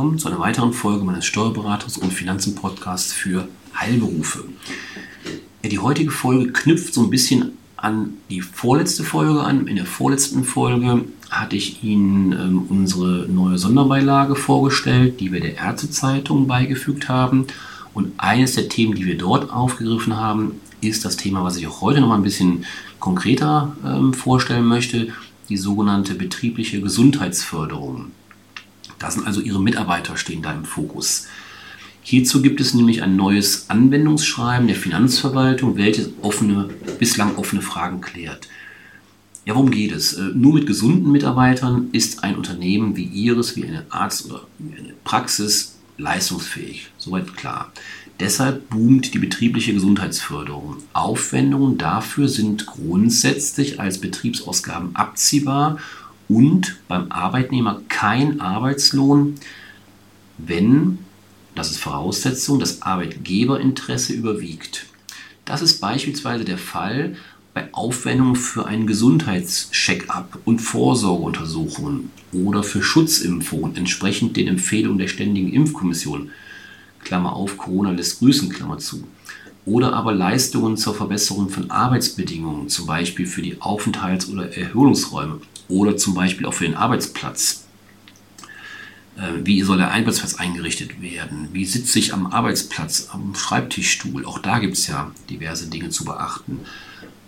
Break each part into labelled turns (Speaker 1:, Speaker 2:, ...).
Speaker 1: Willkommen zu einer weiteren Folge meines Steuerberaters und Finanzen-Podcasts für Heilberufe. Die heutige Folge knüpft so ein bisschen an die vorletzte Folge an. In der vorletzten Folge hatte ich Ihnen ähm, unsere neue Sonderbeilage vorgestellt, die wir der Ärztezeitung beigefügt haben. Und eines der Themen, die wir dort aufgegriffen haben, ist das Thema, was ich auch heute noch mal ein bisschen konkreter ähm, vorstellen möchte, die sogenannte betriebliche Gesundheitsförderung. Da sind also Ihre Mitarbeiter stehen da im Fokus. Hierzu gibt es nämlich ein neues Anwendungsschreiben der Finanzverwaltung, welches offene, bislang offene Fragen klärt. Ja, worum geht es? Äh, nur mit gesunden Mitarbeitern ist ein Unternehmen wie Ihres, wie eine Arzt oder eine Praxis leistungsfähig. Soweit klar. Deshalb boomt die betriebliche Gesundheitsförderung. Aufwendungen dafür sind grundsätzlich als Betriebsausgaben abziehbar und beim Arbeitnehmer kein Arbeitslohn, wenn, das ist Voraussetzung, das Arbeitgeberinteresse überwiegt. Das ist beispielsweise der Fall bei Aufwendungen für einen Gesundheitscheck-up und Vorsorgeuntersuchungen oder für Schutzimpfungen entsprechend den Empfehlungen der Ständigen Impfkommission. Klammer auf, Corona lässt grüßen, Klammer zu. Oder aber Leistungen zur Verbesserung von Arbeitsbedingungen, zum Beispiel für die Aufenthalts- oder Erholungsräume oder zum Beispiel auch für den Arbeitsplatz. Äh, wie soll der Arbeitsplatz eingerichtet werden? Wie sitze ich am Arbeitsplatz, am Schreibtischstuhl? Auch da gibt es ja diverse Dinge zu beachten.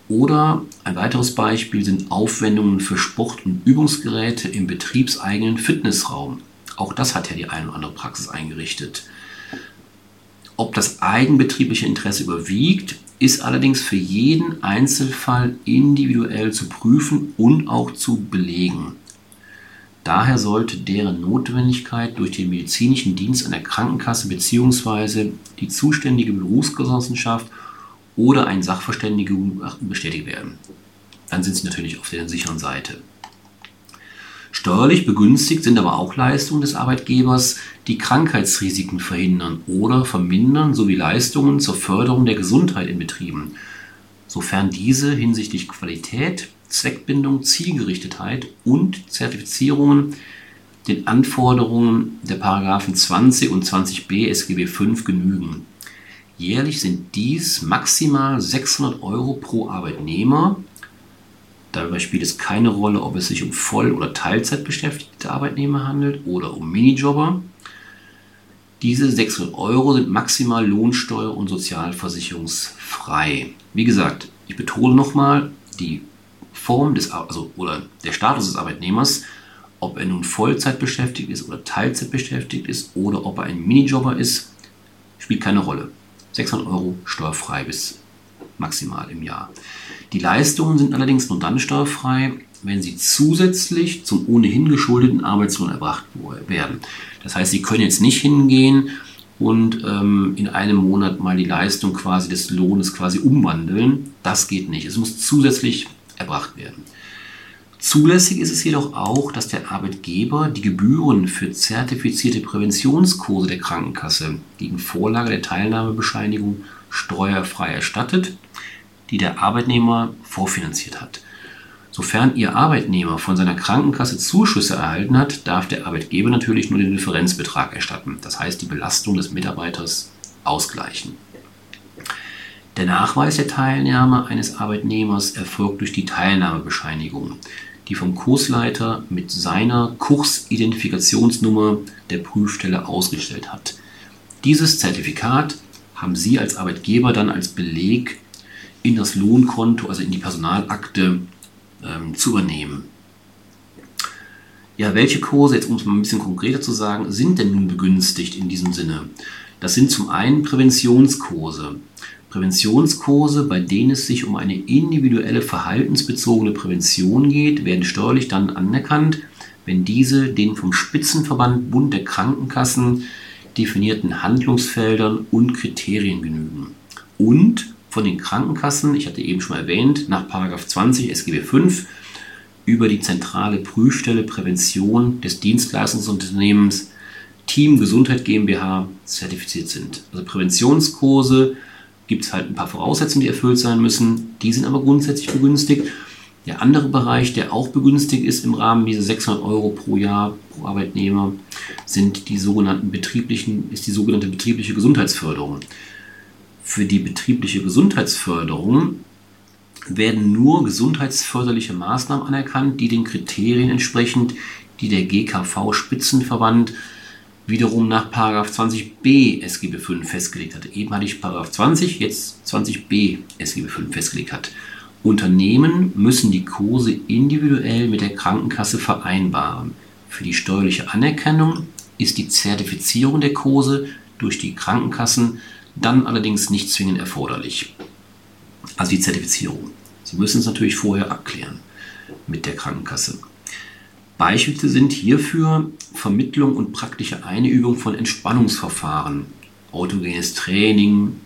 Speaker 1: Oder ein weiteres Beispiel sind Aufwendungen für Sport- und Übungsgeräte im betriebseigenen Fitnessraum. Auch das hat ja die eine oder andere Praxis eingerichtet. Ob das eigenbetriebliche Interesse überwiegt, ist allerdings für jeden Einzelfall individuell zu prüfen und auch zu belegen. Daher sollte deren Notwendigkeit durch den medizinischen Dienst an der Krankenkasse bzw. die zuständige Berufsgenossenschaft oder ein Sachverständigengutachten bestätigt werden. Dann sind sie natürlich auf der sicheren Seite. Steuerlich begünstigt sind aber auch Leistungen des Arbeitgebers, die Krankheitsrisiken verhindern oder vermindern, sowie Leistungen zur Förderung der Gesundheit in Betrieben, sofern diese hinsichtlich Qualität, Zweckbindung, Zielgerichtetheit und Zertifizierungen den Anforderungen der Paragraphen 20 und 20b SGB V genügen. Jährlich sind dies maximal 600 Euro pro Arbeitnehmer Dabei spielt es keine Rolle, ob es sich um Voll- oder Teilzeitbeschäftigte Arbeitnehmer handelt oder um Minijobber. Diese 600 Euro sind maximal lohnsteuer- und sozialversicherungsfrei. Wie gesagt, ich betone nochmal, die Form des, also, oder der Status des Arbeitnehmers, ob er nun Vollzeit beschäftigt ist oder Teilzeit beschäftigt ist oder ob er ein Minijobber ist, spielt keine Rolle. 600 Euro steuerfrei bis maximal im Jahr. Die Leistungen sind allerdings nur dann steuerfrei, wenn sie zusätzlich zum ohnehin geschuldeten Arbeitslohn erbracht werden. Das heißt, Sie können jetzt nicht hingehen und ähm, in einem Monat mal die Leistung quasi des Lohnes quasi umwandeln. Das geht nicht. Es muss zusätzlich erbracht werden. Zulässig ist es jedoch auch, dass der Arbeitgeber die Gebühren für zertifizierte Präventionskurse der Krankenkasse gegen Vorlage der Teilnahmebescheinigung steuerfrei erstattet die der Arbeitnehmer vorfinanziert hat. Sofern Ihr Arbeitnehmer von seiner Krankenkasse Zuschüsse erhalten hat, darf der Arbeitgeber natürlich nur den Differenzbetrag erstatten, das heißt die Belastung des Mitarbeiters ausgleichen. Der Nachweis der Teilnahme eines Arbeitnehmers erfolgt durch die Teilnahmebescheinigung, die vom Kursleiter mit seiner Kursidentifikationsnummer der Prüfstelle ausgestellt hat. Dieses Zertifikat haben Sie als Arbeitgeber dann als Beleg in das Lohnkonto, also in die Personalakte ähm, zu übernehmen. Ja, welche Kurse, jetzt um es mal ein bisschen konkreter zu sagen, sind denn nun begünstigt in diesem Sinne? Das sind zum einen Präventionskurse. Präventionskurse, bei denen es sich um eine individuelle verhaltensbezogene Prävention geht, werden steuerlich dann anerkannt, wenn diese den vom Spitzenverband Bund der Krankenkassen definierten Handlungsfeldern und Kriterien genügen. Und von den Krankenkassen, ich hatte eben schon erwähnt, nach 20 SGB V über die zentrale Prüfstelle Prävention des Dienstleistungsunternehmens Team Gesundheit GmbH zertifiziert sind. Also Präventionskurse gibt es halt ein paar Voraussetzungen, die erfüllt sein müssen. Die sind aber grundsätzlich begünstigt. Der andere Bereich, der auch begünstigt ist im Rahmen dieser 600 Euro pro Jahr pro Arbeitnehmer, sind die sogenannten betrieblichen, ist die sogenannte betriebliche Gesundheitsförderung. Für die betriebliche Gesundheitsförderung werden nur gesundheitsförderliche Maßnahmen anerkannt, die den Kriterien entsprechend, die der GKV Spitzenverband wiederum nach 20b SGB 5 festgelegt hat. Eben hatte ich 20, jetzt 20b SGB 5 festgelegt hat. Unternehmen müssen die Kurse individuell mit der Krankenkasse vereinbaren. Für die steuerliche Anerkennung ist die Zertifizierung der Kurse durch die Krankenkassen dann allerdings nicht zwingend erforderlich. Also die Zertifizierung. Sie müssen es natürlich vorher abklären mit der Krankenkasse. Beispiele sind hierfür Vermittlung und praktische Einübung von Entspannungsverfahren, autogenes Training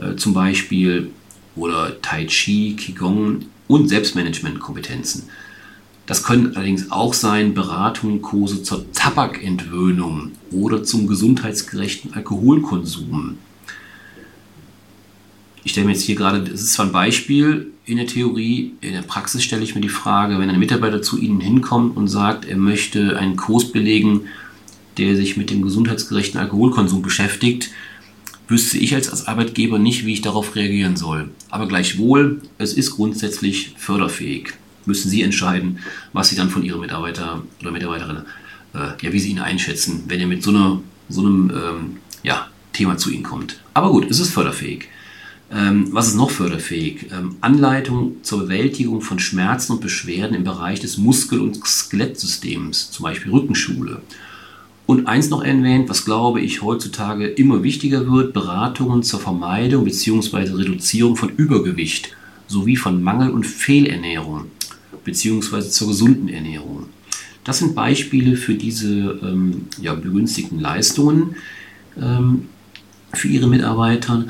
Speaker 1: äh, zum Beispiel oder Tai Chi, Qigong und Selbstmanagementkompetenzen. Das können allerdings auch sein Beratungen, Kurse zur Tabakentwöhnung oder zum gesundheitsgerechten Alkoholkonsum. Ich stelle mir jetzt hier gerade, das ist zwar ein Beispiel in der Theorie, in der Praxis stelle ich mir die Frage, wenn ein Mitarbeiter zu Ihnen hinkommt und sagt, er möchte einen Kurs belegen, der sich mit dem gesundheitsgerechten Alkoholkonsum beschäftigt, wüsste ich als Arbeitgeber nicht, wie ich darauf reagieren soll. Aber gleichwohl, es ist grundsätzlich förderfähig. Müssen Sie entscheiden, was Sie dann von Ihrem Mitarbeiter oder Mitarbeiterin, äh, ja, wie Sie ihn einschätzen, wenn er mit so, einer, so einem ähm, ja, Thema zu Ihnen kommt. Aber gut, es ist förderfähig. Ähm, was ist noch förderfähig? Ähm, Anleitung zur Bewältigung von Schmerzen und Beschwerden im Bereich des Muskel- und Skelettsystems, zum Beispiel Rückenschule und eins noch erwähnt, was glaube ich heutzutage immer wichtiger wird, Beratungen zur Vermeidung bzw. Reduzierung von Übergewicht sowie von Mangel- und Fehlernährung bzw. zur gesunden Ernährung. Das sind Beispiele für diese ähm, ja, begünstigten Leistungen ähm, für Ihre Mitarbeiter.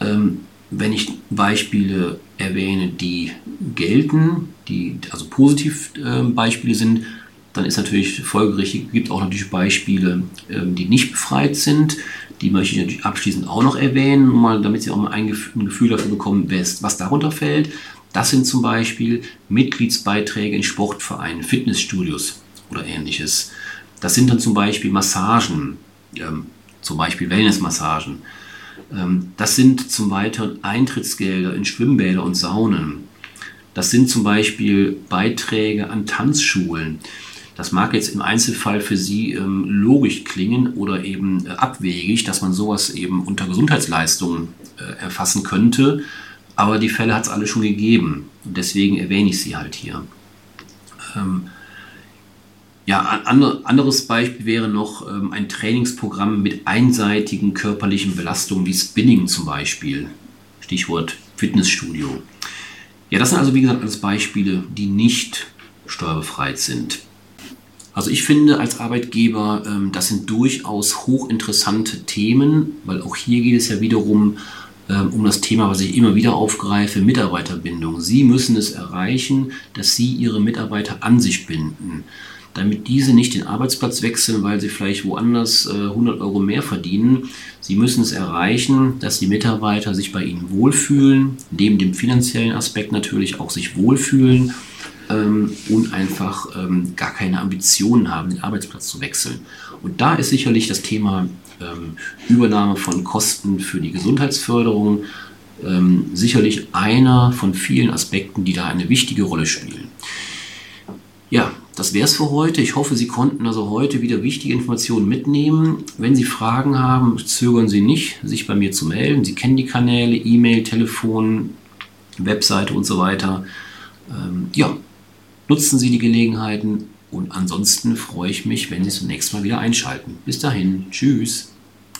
Speaker 1: Ähm, wenn ich Beispiele erwähne, die gelten, die also positiv äh, Beispiele sind, dann ist natürlich folgerichtig, gibt auch natürlich Beispiele, ähm, die nicht befreit sind. Die möchte ich natürlich abschließend auch noch erwähnen, mal, damit Sie auch mal ein Gefühl dafür bekommen, was darunter fällt. Das sind zum Beispiel Mitgliedsbeiträge in Sportvereinen, Fitnessstudios oder ähnliches. Das sind dann zum Beispiel Massagen, ähm, zum Beispiel Wellnessmassagen. Ähm, das sind zum weiteren Eintrittsgelder in Schwimmbäder und Saunen. Das sind zum Beispiel Beiträge an Tanzschulen. Das mag jetzt im Einzelfall für Sie ähm, logisch klingen oder eben äh, abwegig, dass man sowas eben unter Gesundheitsleistungen äh, erfassen könnte, aber die Fälle hat es alle schon gegeben und deswegen erwähne ich sie halt hier. Ähm, ja, an, anderes Beispiel wäre noch ähm, ein Trainingsprogramm mit einseitigen körperlichen Belastungen wie Spinning zum Beispiel. Stichwort Fitnessstudio. Ja, das sind also wie gesagt alles Beispiele, die nicht steuerbefreit sind. Also ich finde als Arbeitgeber, ähm, das sind durchaus hochinteressante Themen, weil auch hier geht es ja wiederum ähm, um das Thema, was ich immer wieder aufgreife, Mitarbeiterbindung. Sie müssen es erreichen, dass Sie Ihre Mitarbeiter an sich binden, damit diese nicht den Arbeitsplatz wechseln, weil sie vielleicht woanders 100 äh, Euro mehr verdienen. Sie müssen es erreichen, dass die Mitarbeiter sich bei Ihnen wohlfühlen, neben dem finanziellen Aspekt natürlich auch sich wohlfühlen ähm, und einfach ähm, gar keine Ambitionen haben, den Arbeitsplatz zu wechseln. Und da ist sicherlich das Thema ähm, Übernahme von Kosten für die Gesundheitsförderung ähm, sicherlich einer von vielen Aspekten, die da eine wichtige Rolle spielen. Ja, das wäre es für heute. Ich hoffe, Sie konnten also heute wieder wichtige Informationen mitnehmen. Wenn Sie Fragen haben, zögern Sie nicht, sich bei mir zu melden. Sie kennen die Kanäle, E-Mail, Telefon, Webseite und so weiter. Ähm, ja, Nutzen Sie die Gelegenheiten und ansonsten freue ich mich, wenn Sie zunächst mal wieder einschalten. Bis dahin, tschüss.